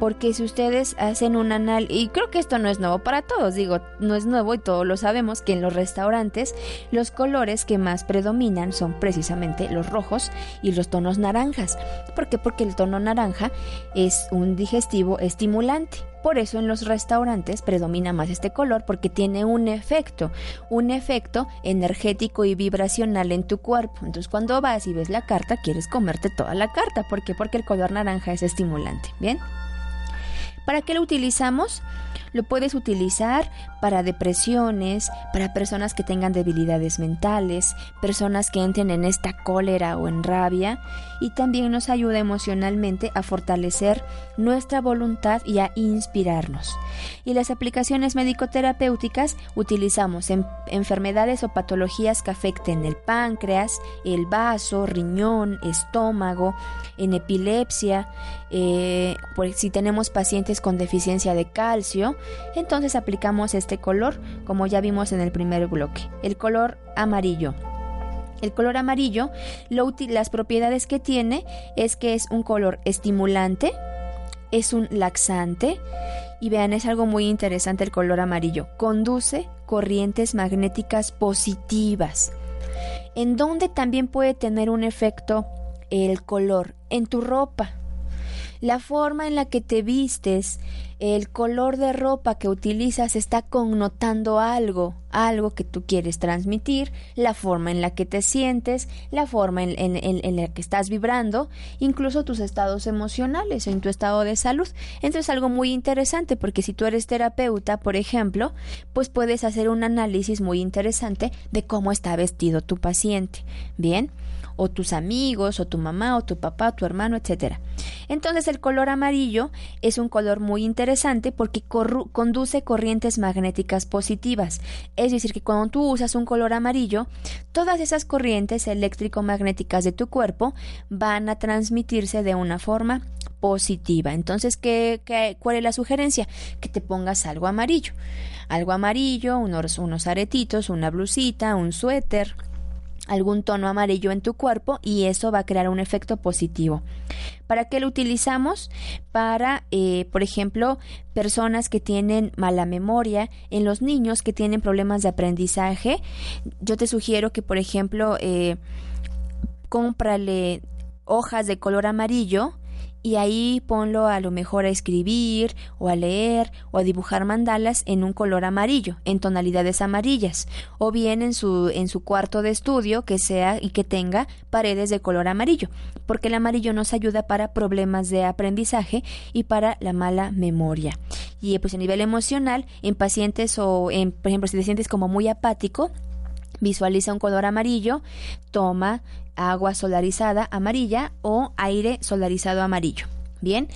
porque si ustedes hacen un anal, y creo que esto no es nuevo para todos, digo, no es nuevo y todos lo sabemos, que en los restaurantes los colores que más predominan son precisamente los rojos y los tonos naranjas. ¿Por qué? Porque el tono naranja es un digestivo estimulante. Por eso en los restaurantes predomina más este color porque tiene un efecto, un efecto energético y vibracional en tu cuerpo. Entonces cuando vas y ves la carta, quieres comerte toda la carta. ¿Por qué? Porque el color naranja es estimulante. ¿Bien? ¿Para qué lo utilizamos? Lo puedes utilizar para depresiones, para personas que tengan debilidades mentales, personas que entren en esta cólera o en rabia y también nos ayuda emocionalmente a fortalecer nuestra voluntad y a inspirarnos. Y las aplicaciones médico-terapéuticas utilizamos en enfermedades o patologías que afecten el páncreas, el vaso, riñón, estómago, en epilepsia, eh, si tenemos pacientes con deficiencia de calcio, entonces aplicamos este color como ya vimos en el primer bloque, el color amarillo. El color amarillo, las propiedades que tiene es que es un color estimulante, es un laxante y vean, es algo muy interesante el color amarillo. Conduce corrientes magnéticas positivas. En donde también puede tener un efecto el color en tu ropa. La forma en la que te vistes, el color de ropa que utilizas está connotando algo, algo que tú quieres transmitir, la forma en la que te sientes, la forma en, la que estás vibrando, incluso tus estados emocionales, en tu estado de salud. Entonces algo muy interesante porque si tú eres terapeuta, por ejemplo, pues puedes hacer un análisis muy interesante de cómo está vestido tu paciente. Bien o tus amigos, o tu mamá, o tu papá, o tu hermano, etcétera. Entonces el color amarillo es un color muy interesante porque conduce corrientes magnéticas positivas. Es decir, que cuando tú usas un color amarillo, todas esas corrientes eléctrico-magnéticas de tu cuerpo van a transmitirse de una forma positiva. Entonces, ¿qué, qué, cuál es la sugerencia? Que te pongas algo amarillo. Algo amarillo, unos aretitos, una blusita, un suéter, algún tono amarillo en tu cuerpo y eso va a crear un efecto positivo. ¿Para qué lo utilizamos? Para, eh, por ejemplo, personas que tienen mala memoria, en los niños que tienen problemas de aprendizaje. Yo te sugiero que, por ejemplo, eh, cómprale hojas de color amarillo y ahí ponlo a lo mejor a escribir o a leer o a dibujar mandalas en un color amarillo, en tonalidades amarillas, o bien en su en su cuarto de estudio que sea y que tenga paredes de color amarillo, porque el amarillo nos ayuda para problemas de aprendizaje y para la mala memoria. Y pues a nivel emocional, en pacientes o en por ejemplo si te sientes como muy apático, visualiza un color amarillo, toma agua solarizada amarilla o aire solarizado amarillo. Bien,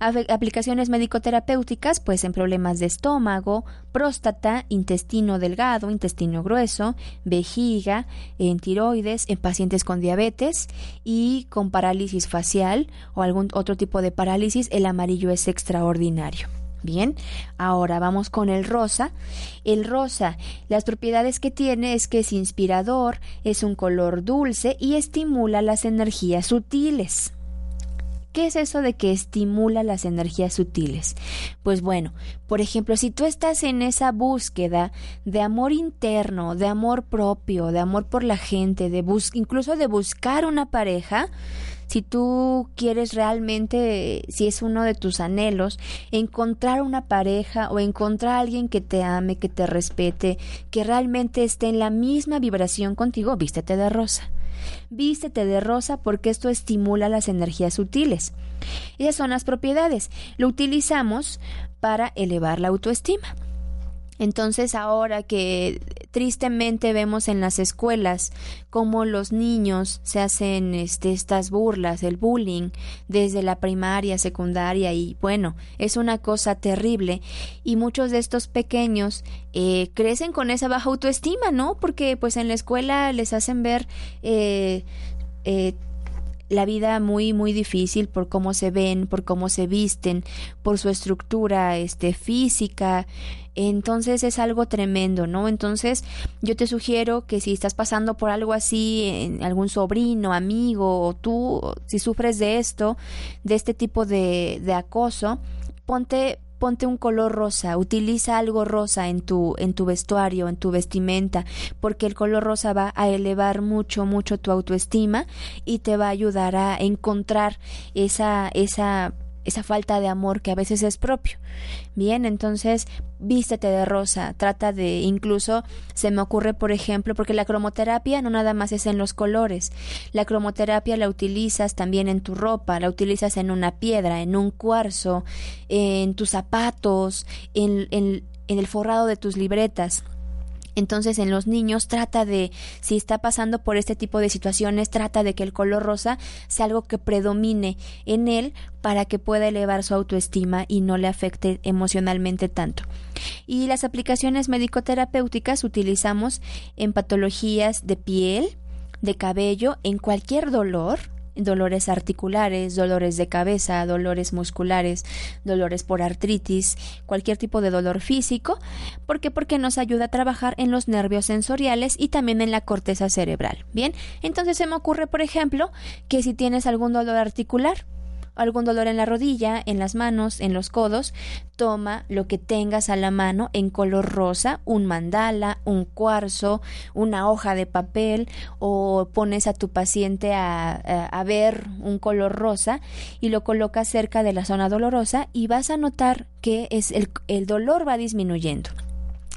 aplicaciones médico-terapéuticas, pues en problemas de estómago, próstata, intestino delgado, intestino grueso, vejiga, en tiroides, en pacientes con diabetes y con parálisis facial o algún otro tipo de parálisis, el amarillo es extraordinario. Bien, ahora vamos con el rosa. El rosa, las propiedades que tiene es que es inspirador, es un color dulce y estimula las energías sutiles. ¿Qué es eso de que estimula las energías sutiles? Pues bueno, por ejemplo, si tú estás en esa búsqueda de amor interno, de amor propio, de amor por la gente, de incluso de buscar una pareja, si tú quieres realmente, si es uno de tus anhelos, encontrar una pareja o encontrar a alguien que te ame, que te respete, que realmente esté en la misma vibración contigo, vístete de rosa. Vístete de rosa porque esto estimula las energías sutiles. Esas son las propiedades. Lo utilizamos para elevar la autoestima. Entonces ahora que tristemente vemos en las escuelas cómo los niños se hacen este, estas burlas, el bullying desde la primaria, secundaria y bueno, es una cosa terrible y muchos de estos pequeños eh, crecen con esa baja autoestima, ¿no? Porque pues en la escuela les hacen ver eh, eh, la vida muy muy difícil por cómo se ven, por cómo se visten, por su estructura este física. Entonces es algo tremendo, ¿no? Entonces yo te sugiero que si estás pasando por algo así, en algún sobrino, amigo o tú, si sufres de esto, de este tipo de, de acoso, ponte ponte un color rosa, utiliza algo rosa en tu en tu vestuario, en tu vestimenta, porque el color rosa va a elevar mucho mucho tu autoestima y te va a ayudar a encontrar esa esa esa falta de amor que a veces es propio. Bien, entonces vístete de rosa, trata de incluso se me ocurre, por ejemplo, porque la cromoterapia no nada más es en los colores. La cromoterapia la utilizas también en tu ropa, la utilizas en una piedra, en un cuarzo, en tus zapatos, en, en, en el forrado de tus libretas. Entonces en los niños trata de, si está pasando por este tipo de situaciones, trata de que el color rosa sea algo que predomine en él para que pueda elevar su autoestima y no le afecte emocionalmente tanto. Y las aplicaciones médico-terapéuticas utilizamos en patologías de piel, de cabello, en cualquier dolor, dolores articulares, dolores de cabeza, dolores musculares, dolores por artritis, cualquier tipo de dolor físico. ¿Por qué? Porque nos ayuda a trabajar en los nervios sensoriales y también en la corteza cerebral. Bien, entonces se me ocurre, por ejemplo, que si tienes algún dolor articular, algún dolor en la rodilla, en las manos, en los codos, toma lo que tengas a la mano en color rosa, un mandala, un cuarzo, una hoja de papel o pones a tu paciente a, ver un color rosa y lo colocas cerca de la zona dolorosa y vas a notar que es el, el dolor va disminuyendo.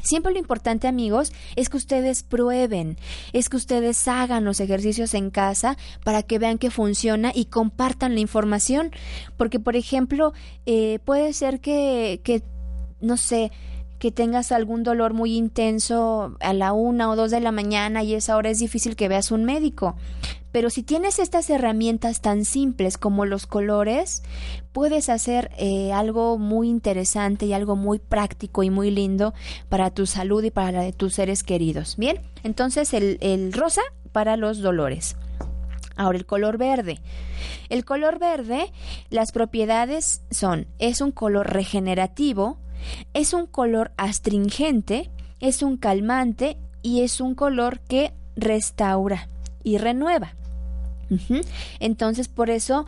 Siempre lo importante, amigos, es que ustedes prueben, es que ustedes hagan los ejercicios en casa para que vean que funciona y compartan la información. Porque, por ejemplo, eh, puede ser que, que, no sé, que tengas algún dolor muy intenso a la una o dos de la mañana y esa hora es difícil que veas un médico. Pero si tienes estas herramientas tan simples como los colores, puedes hacer eh, algo muy interesante y algo muy práctico y muy lindo para tu salud y para tus seres queridos. Bien, entonces el, el rosa para los dolores. Ahora el color verde. El color verde, las propiedades son, es un color regenerativo, es un color astringente, es un calmante y es un color que restaura y renueva. Entonces, por eso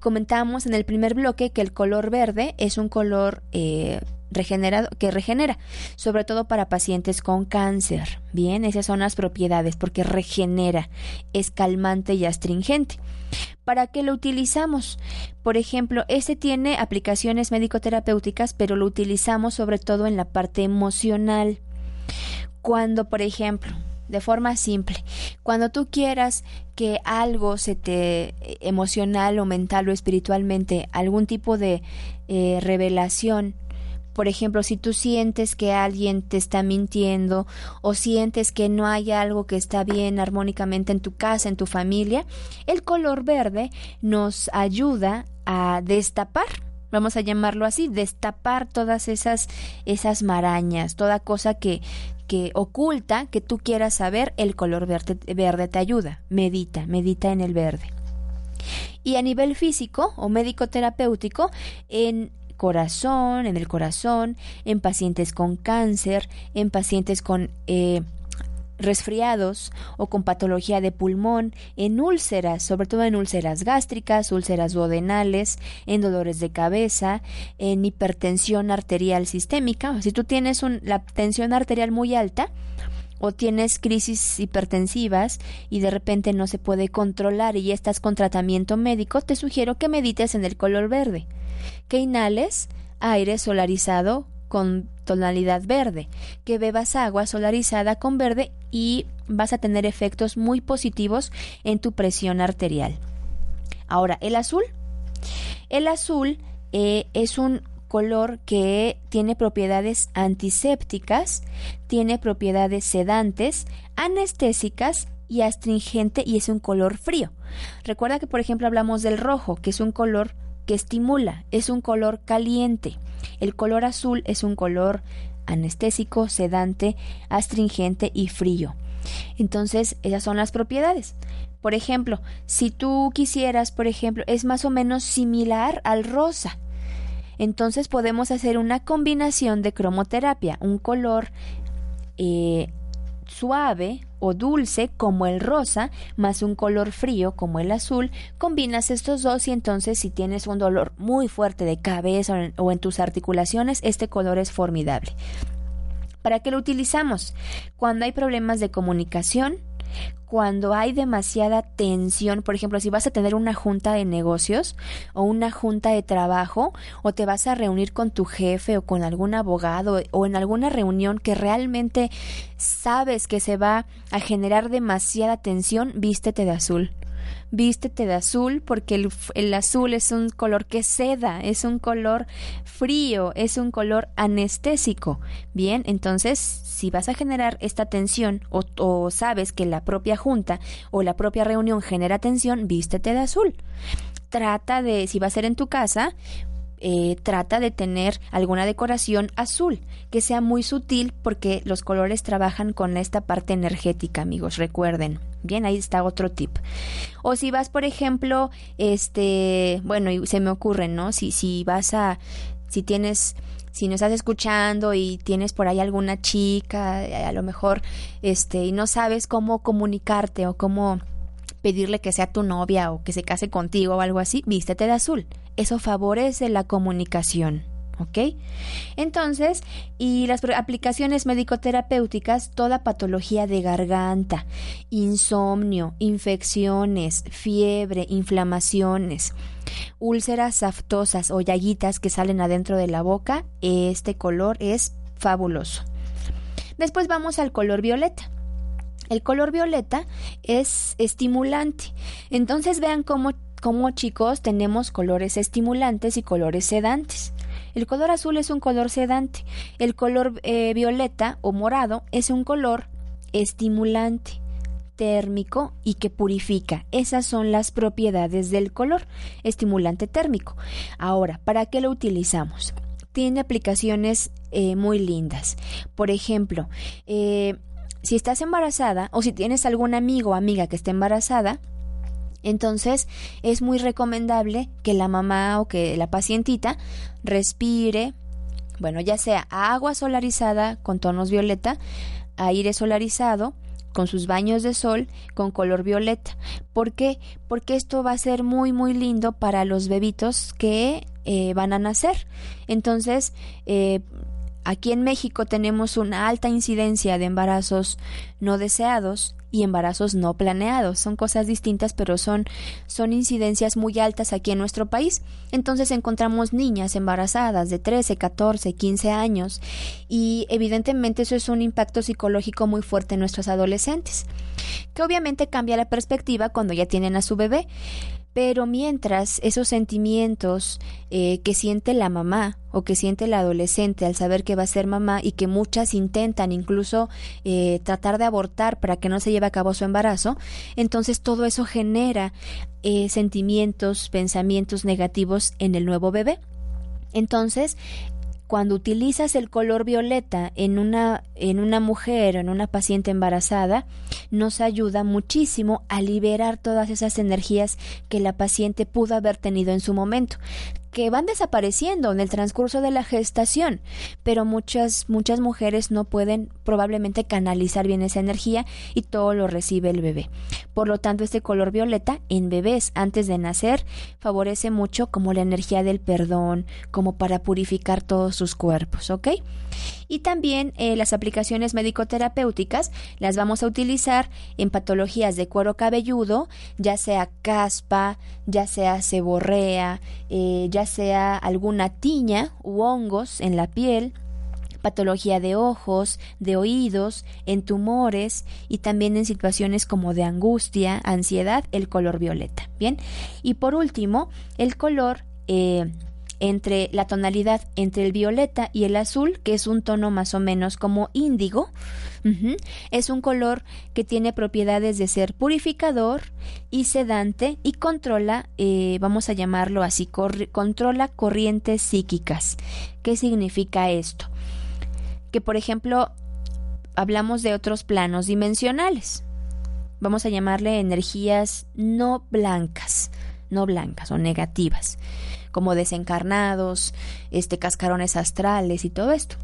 comentamos en el primer bloque que el color verde es un color eh, regenerado, que regenera, sobre todo para pacientes con cáncer. Bien, esas son las propiedades, porque regenera, es calmante y astringente. ¿Para qué lo utilizamos? Por ejemplo, este tiene aplicaciones médico-terapéuticas, pero lo utilizamos sobre todo en la parte emocional. Cuando, por ejemplo, de forma simple, cuando tú quieras que algo se te emocional o mental o espiritualmente, algún tipo de eh, revelación, por ejemplo, si tú sientes que alguien te está mintiendo o sientes que no hay algo que está bien armónicamente en tu casa, en tu familia, el color verde nos ayuda a destapar vamos a llamarlo así, destapar todas esas, esas marañas, toda cosa que, que oculta, que tú quieras saber, el color verde, te ayuda. Medita, medita en el verde. Y a nivel físico o médico terapéutico, en corazón, en el corazón, en pacientes con cáncer, en pacientes con eh, resfriados o con patología de pulmón, en úlceras, sobre todo en úlceras gástricas, úlceras duodenales, en dolores de cabeza, en hipertensión arterial sistémica. Si tú tienes la tensión arterial muy alta, o tienes crisis hipertensivas y de repente no se puede controlar y estás con tratamiento médico, te sugiero que medites en el color verde, que inhales aire solarizado con tonalidad verde, que bebas agua solarizada con verde y vas a tener efectos muy positivos en tu presión arterial. Ahora, el azul. El azul eh, es un color que tiene propiedades antisépticas, tiene propiedades sedantes, anestésicas y astringente y es un color frío. Recuerda que por ejemplo hablamos del rojo, que es un color que estimula, es un color caliente. El color azul es un color anestésico, sedante, astringente y frío. Entonces, esas son las propiedades. Por ejemplo, si tú quisieras, por ejemplo, es más o menos similar al rosa. Entonces podemos hacer una combinación de cromoterapia, un color eh, suave o dulce como el rosa, más un color frío como el azul, combinas estos dos y entonces si tienes un dolor muy fuerte de cabeza o en, tus articulaciones, este color es formidable. ¿Para qué lo utilizamos? Cuando hay problemas de comunicación, cuando hay demasiada tensión, por ejemplo, si vas a tener una junta de negocios o una junta de trabajo o te vas a reunir con tu jefe o con algún abogado o en alguna reunión que realmente sabes que se va a generar demasiada tensión, vístete de azul. Vístete de azul porque el, el, azul es un color que seda, es un color frío, es un color anestésico. Bien, entonces si vas a generar esta tensión o, o, sabes que la propia junta o la propia reunión genera tensión, vístete de azul. Trata de, si va a ser en tu casa, eh, trata de tener alguna decoración azul, que sea muy sutil porque los colores trabajan con esta parte energética, amigos, recuerden. Bien, ahí está otro tip. O si vas, por ejemplo, este, bueno, se me ocurre, ¿no? Si, si vas a, si tienes si no estás escuchando y tienes por ahí alguna chica, a lo mejor, este, y no sabes cómo comunicarte o cómo pedirle que sea tu novia o que se case contigo o algo así, vístete de azul. Eso favorece la comunicación. ¿Ok? Entonces, y las aplicaciones médico-terapéuticas, toda patología de garganta, insomnio, infecciones, fiebre, inflamaciones, úlceras saftosas o llaguitas que salen adentro de la boca, este color es fabuloso. Después vamos al color violeta. El color violeta es estimulante. Entonces vean cómo, cómo chicos tenemos colores estimulantes y colores sedantes. El color azul es un color sedante. El color eh, violeta o morado es un color estimulante, térmico y que purifica. Esas son las propiedades del color estimulante térmico. Ahora, ¿para qué lo utilizamos? Tiene aplicaciones eh, muy lindas. Por ejemplo, eh, si estás embarazada o si tienes algún amigo o amiga que esté embarazada, entonces es muy recomendable que la mamá o que la pacientita respire, bueno, ya sea agua solarizada con tonos violeta, aire solarizado, con sus baños de sol con color violeta. ¿Por qué? Porque esto va a ser muy muy lindo para los bebitos que eh, van a nacer. Entonces, eh, Aquí en México tenemos una alta incidencia de embarazos no deseados y embarazos no planeados. Son cosas distintas, pero son, son incidencias muy altas aquí en nuestro país. Entonces encontramos niñas embarazadas de 13, 14, 15 años y evidentemente eso es un impacto psicológico muy fuerte en nuestros adolescentes, que obviamente cambia la perspectiva cuando ya tienen a su bebé. Pero mientras esos sentimientos eh, que siente la mamá o que siente el adolescente al saber que va a ser mamá y que muchas intentan incluso eh, tratar de abortar para que no se lleve a cabo su embarazo, entonces todo eso genera eh, sentimientos, pensamientos negativos en el nuevo bebé. Entonces, cuando utilizas el color violeta en una, en una mujer o en una paciente embarazada, nos ayuda muchísimo a liberar todas esas energías que la paciente pudo haber tenido en su momento que van desapareciendo en el transcurso de la gestación, pero muchas muchas mujeres no pueden probablemente canalizar bien esa energía y todo lo recibe el bebé. Por lo tanto, este color violeta en bebés antes de nacer favorece mucho como la energía del perdón, como para purificar todos sus cuerpos, ¿ok? Y también eh, las aplicaciones médico-terapéuticas las vamos a utilizar en patologías de cuero cabelludo, ya sea caspa, ya sea seborrea, eh, ya sea alguna tiña u hongos en la piel, patología de ojos, de oídos, en tumores y también en situaciones como de angustia, ansiedad, el color violeta. Bien, y por último, el color eh, entre la tonalidad entre el violeta y el azul, que es un tono más o menos como índigo. Es un color que tiene propiedades de ser purificador y sedante y controla, eh, vamos a llamarlo así, controla corrientes psíquicas. ¿Qué significa esto? Que por ejemplo hablamos de otros planos dimensionales. Vamos a llamarle energías no blancas, no blancas o negativas como desencarnados, este cascarones astrales y todo esto.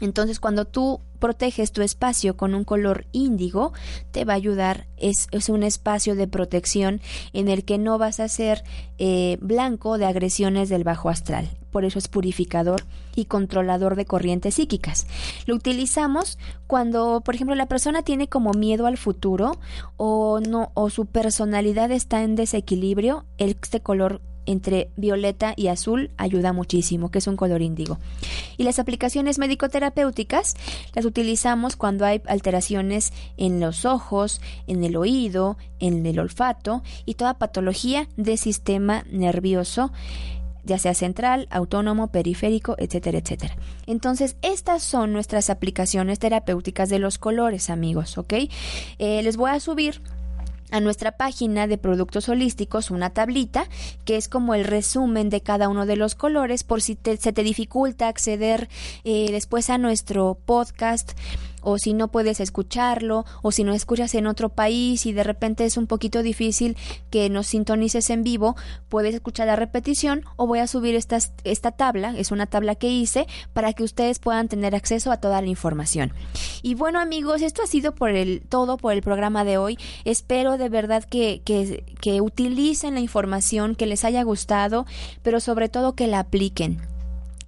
Entonces, cuando tú proteges tu espacio con un color índigo, te va a ayudar, es, es un espacio de protección en el que no vas a ser eh, blanco de agresiones del bajo astral. Por eso es purificador y controlador de corrientes psíquicas. Lo utilizamos cuando, por ejemplo, la persona tiene como miedo al futuro o no, o su personalidad está en desequilibrio, este color entre violeta y azul ayuda muchísimo, que es un color índigo. Y las aplicaciones médico-terapéuticas las utilizamos cuando hay alteraciones en los ojos, en el oído, en el olfato y toda patología de sistema nervioso ya sea central, autónomo, periférico, etcétera, etcétera. Entonces, estas son nuestras aplicaciones terapéuticas de los colores, amigos, ¿ok? Eh, les voy a subir a nuestra página de productos holísticos una tablita que es como el resumen de cada uno de los colores por si se te dificulta acceder eh, después a nuestro podcast o si no puedes escucharlo o si no escuchas en otro país y de repente es un poquito difícil que nos sintonices en vivo, puedes escuchar la repetición o voy a subir esta, esta tabla, es una tabla que hice para que ustedes puedan tener acceso a toda la información. Y bueno amigos, esto ha sido por el todo por el programa de hoy. Espero de verdad que, que, que utilicen la información, que les haya gustado, pero sobre todo que la apliquen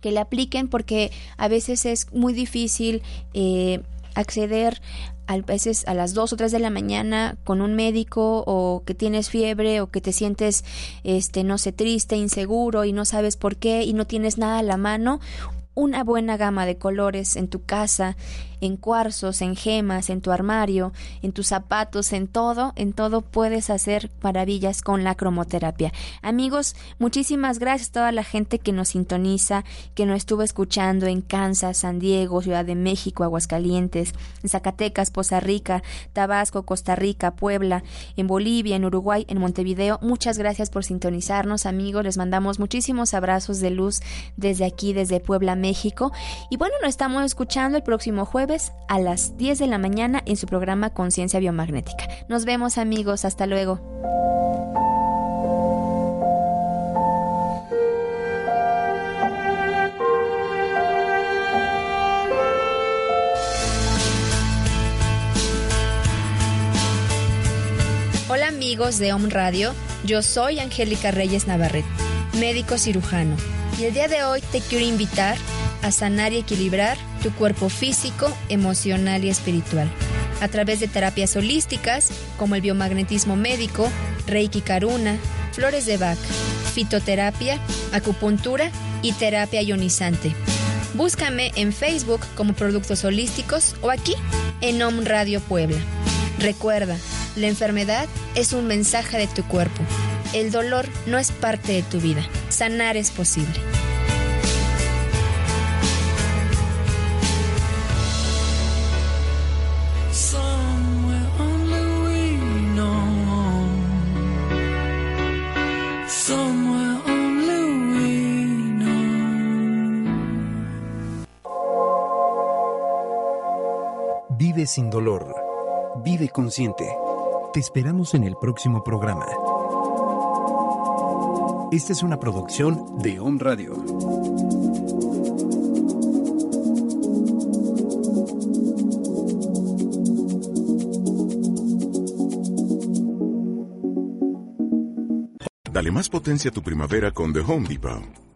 que la apliquen porque a veces es muy difícil eh, acceder a veces a las 2 o 3 de la mañana con un médico o que tienes fiebre o que te sientes este no sé triste, inseguro y no sabes por qué y no tienes nada a la mano, una buena gama de colores en tu casa, en cuarzos, en gemas, en tu armario, en tus zapatos, en todo, en todo puedes hacer maravillas con la cromoterapia. Amigos, muchísimas gracias a toda la gente que nos sintoniza, que nos estuvo escuchando en Kansas, San Diego, Ciudad de México, Aguascalientes, en Zacatecas, Poza Rica, Tabasco, Costa Rica, Puebla, en Bolivia, en Uruguay, en Montevideo. Muchas gracias por sintonizarnos, amigos. Les mandamos muchísimos abrazos de luz desde aquí, desde Puebla, México. Y bueno, nos estamos escuchando el próximo jueves a las 10 de la mañana en su programa Conciencia Biomagnética. Nos vemos amigos, hasta luego. Hola amigos de Home Radio, yo soy Angélica Reyes Navarrete, médico cirujano, y el día de hoy te quiero invitar a sanar y equilibrar tu cuerpo físico, emocional y espiritual. A través de terapias holísticas como el biomagnetismo médico, Reiki Karuna, flores de Bach, fitoterapia, acupuntura y terapia ionizante. Búscame en Facebook como Productos Holísticos o aquí en Om Radio Puebla. Recuerda, la enfermedad es un mensaje de tu cuerpo. El dolor no es parte de tu vida. Sanar es posible. Sin dolor. Vive consciente. Te esperamos en el próximo programa. Esta es una producción de On Radio. Dale más potencia a tu primavera con The Home Depot.